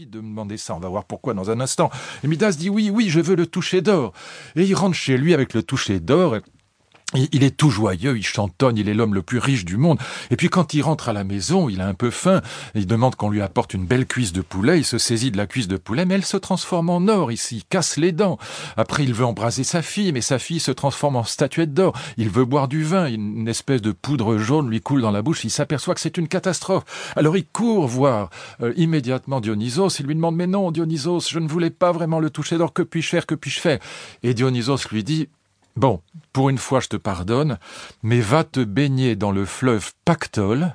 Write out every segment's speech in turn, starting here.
de me demander ça. On va voir pourquoi dans un instant. Et Midas dit oui, oui, je veux le toucher d'or. Et il rentre chez lui avec le toucher d'or. Il est tout joyeux, il chantonne, il est l'homme le plus riche du monde. Et puis quand il rentre à la maison, il a un peu faim, il demande qu'on lui apporte une belle cuisse de poulet, il se saisit de la cuisse de poulet, mais elle se transforme en or ici, casse les dents. Après il veut embraser sa fille, mais sa fille se transforme en statuette d'or. Il veut boire du vin, une espèce de poudre jaune lui coule dans la bouche, il s'aperçoit que c'est une catastrophe. Alors il court voir euh, immédiatement Dionysos, il lui demande mais non Dionysos, je ne voulais pas vraiment le toucher d'or, que puis-je faire, que puis-je faire? Et Dionysos lui dit Bon, pour une fois je te pardonne, mais va te baigner dans le fleuve Pactole,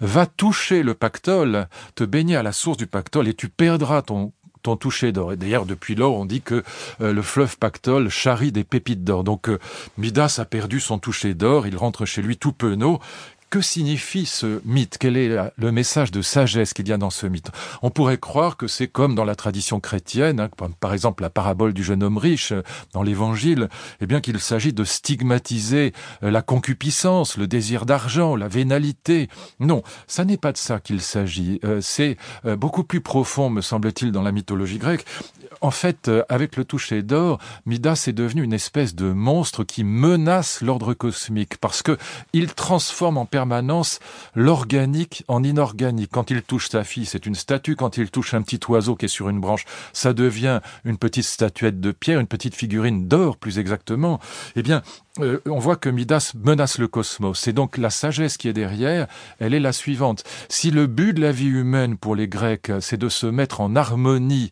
va toucher le Pactole, te baigner à la source du Pactole et tu perdras ton ton toucher d'or. Et d'ailleurs, depuis lors, on dit que euh, le fleuve Pactole charrie des pépites d'or. Donc, euh, Midas a perdu son toucher d'or, il rentre chez lui tout penaud. Que signifie ce mythe? Quel est le message de sagesse qu'il y a dans ce mythe? On pourrait croire que c'est comme dans la tradition chrétienne, hein, par exemple la parabole du jeune homme riche euh, dans l'Évangile, eh bien qu'il s'agit de stigmatiser euh, la concupiscence, le désir d'argent, la vénalité. Non, ça n'est pas de ça qu'il s'agit. Euh, c'est beaucoup plus profond, me semble-t-il, dans la mythologie grecque. En fait, avec le toucher d'or, Midas est devenu une espèce de monstre qui menace l'ordre cosmique parce que il transforme en permanence l'organique en inorganique. Quand il touche sa fille, c'est une statue. Quand il touche un petit oiseau qui est sur une branche, ça devient une petite statuette de pierre, une petite figurine d'or plus exactement. Eh bien, euh, on voit que Midas menace le cosmos. C'est donc la sagesse qui est derrière, elle est la suivante. Si le but de la vie humaine pour les Grecs, c'est de se mettre en harmonie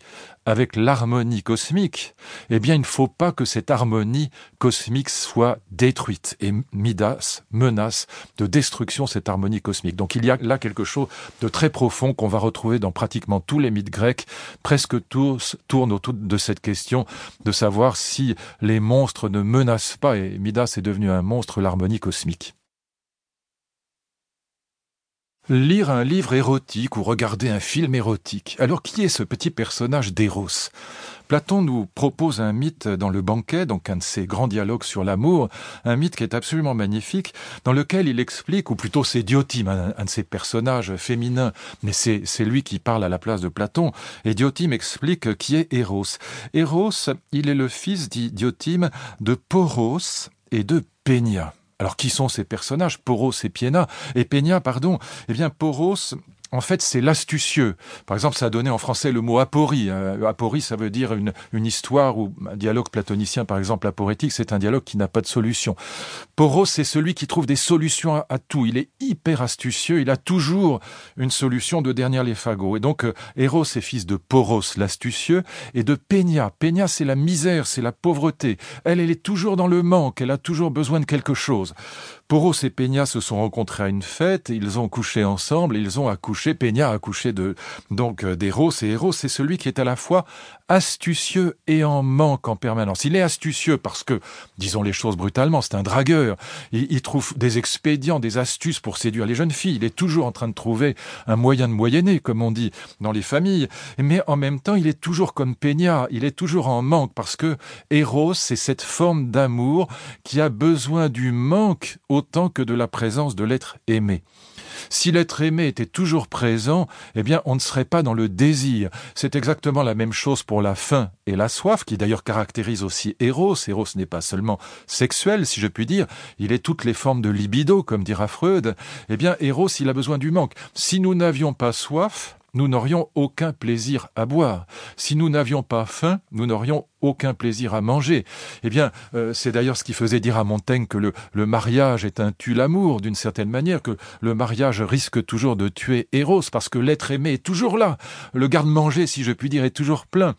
avec l'harmonie cosmique, eh bien il ne faut pas que cette harmonie cosmique soit détruite. Et Midas menace de destruction cette harmonie cosmique. Donc il y a là quelque chose de très profond qu'on va retrouver dans pratiquement tous les mythes grecs. Presque tous tournent autour de cette question de savoir si les monstres ne menacent pas. Et Midas est devenu un monstre, l'harmonie cosmique. Lire un livre érotique ou regarder un film érotique. Alors qui est ce petit personnage d'Eros? Platon nous propose un mythe dans le banquet, donc un de ses grands dialogues sur l'amour, un mythe qui est absolument magnifique, dans lequel il explique, ou plutôt c'est Diotime, un, de ses personnages féminins, mais c'est lui qui parle à la place de Platon, et Diotime explique qui est Eros. Eros, il est le fils, dit Diotime, de Poros, et de Peña. Alors qui sont ces personnages? Poros et Piena et Peña, pardon. Eh bien Poros en fait, c'est l'astucieux. Par exemple, ça a donné en français le mot aporie. Euh, aporie, ça veut dire une, histoire ou un dialogue platonicien, par exemple, aporétique, c'est un dialogue qui n'a pas de solution. Poros, c'est celui qui trouve des solutions à, tout. Il est hyper astucieux, il a toujours une solution de dernier les fagots. Et donc, euh, Eros est fils de Poros, l'astucieux, et de Peña. Peña, c'est la misère, c'est la pauvreté. Elle, elle est toujours dans le manque, elle a toujours besoin de quelque chose. Poros et Peña se sont rencontrés à une fête, ils ont couché ensemble, ils ont accouché, Peña a accouché de, donc, euh, d'Eros, et Eros, c'est celui qui est à la fois astucieux et en manque en permanence. Il est astucieux parce que, disons les choses brutalement, c'est un dragueur. Il, trouve des expédients, des astuces pour séduire les jeunes filles. Il est toujours en train de trouver un moyen de moyenner, comme on dit dans les familles. Mais en même temps, il est toujours comme Peña. Il est toujours en manque parce que Eros, c'est cette forme d'amour qui a besoin du manque autant que de la présence de l'être aimé. Si l'être aimé était toujours présent, eh bien, on ne serait pas dans le désir. C'est exactement la même chose pour la faim et la soif, qui d'ailleurs caractérise aussi Eros. Eros n'est pas seulement sexuel, si je puis dire, il est toutes les formes de libido, comme dira Freud. Eh bien, Eros, il a besoin du manque. Si nous n'avions pas soif, nous n'aurions aucun plaisir à boire. Si nous n'avions pas faim, nous n'aurions aucun plaisir à manger. Eh bien, euh, c'est d'ailleurs ce qui faisait dire à Montaigne que le, le mariage est un tue l'amour, d'une certaine manière, que le mariage risque toujours de tuer Eros, parce que l'être aimé est toujours là. Le garde-manger, si je puis dire, est toujours plein.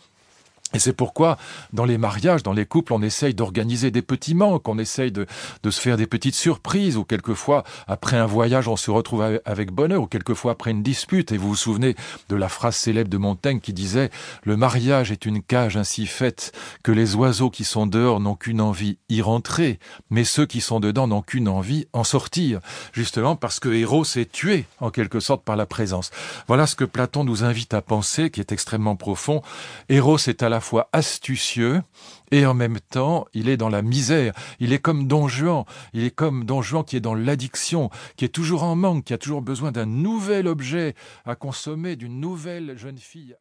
Et c'est pourquoi, dans les mariages, dans les couples, on essaye d'organiser des petits manques, on essaye de, de, se faire des petites surprises, ou quelquefois, après un voyage, on se retrouve avec bonheur, ou quelquefois après une dispute. Et vous vous souvenez de la phrase célèbre de Montaigne qui disait « Le mariage est une cage ainsi faite que les oiseaux qui sont dehors n'ont qu'une envie y rentrer, mais ceux qui sont dedans n'ont qu'une envie en sortir. » Justement parce que Héros est tué, en quelque sorte, par la présence. Voilà ce que Platon nous invite à penser, qui est extrêmement profond. Héros est à la fois astucieux et en même temps, il est dans la misère. Il est comme Don Juan. Il est comme Don Juan qui est dans l'addiction, qui est toujours en manque, qui a toujours besoin d'un nouvel objet à consommer, d'une nouvelle jeune fille.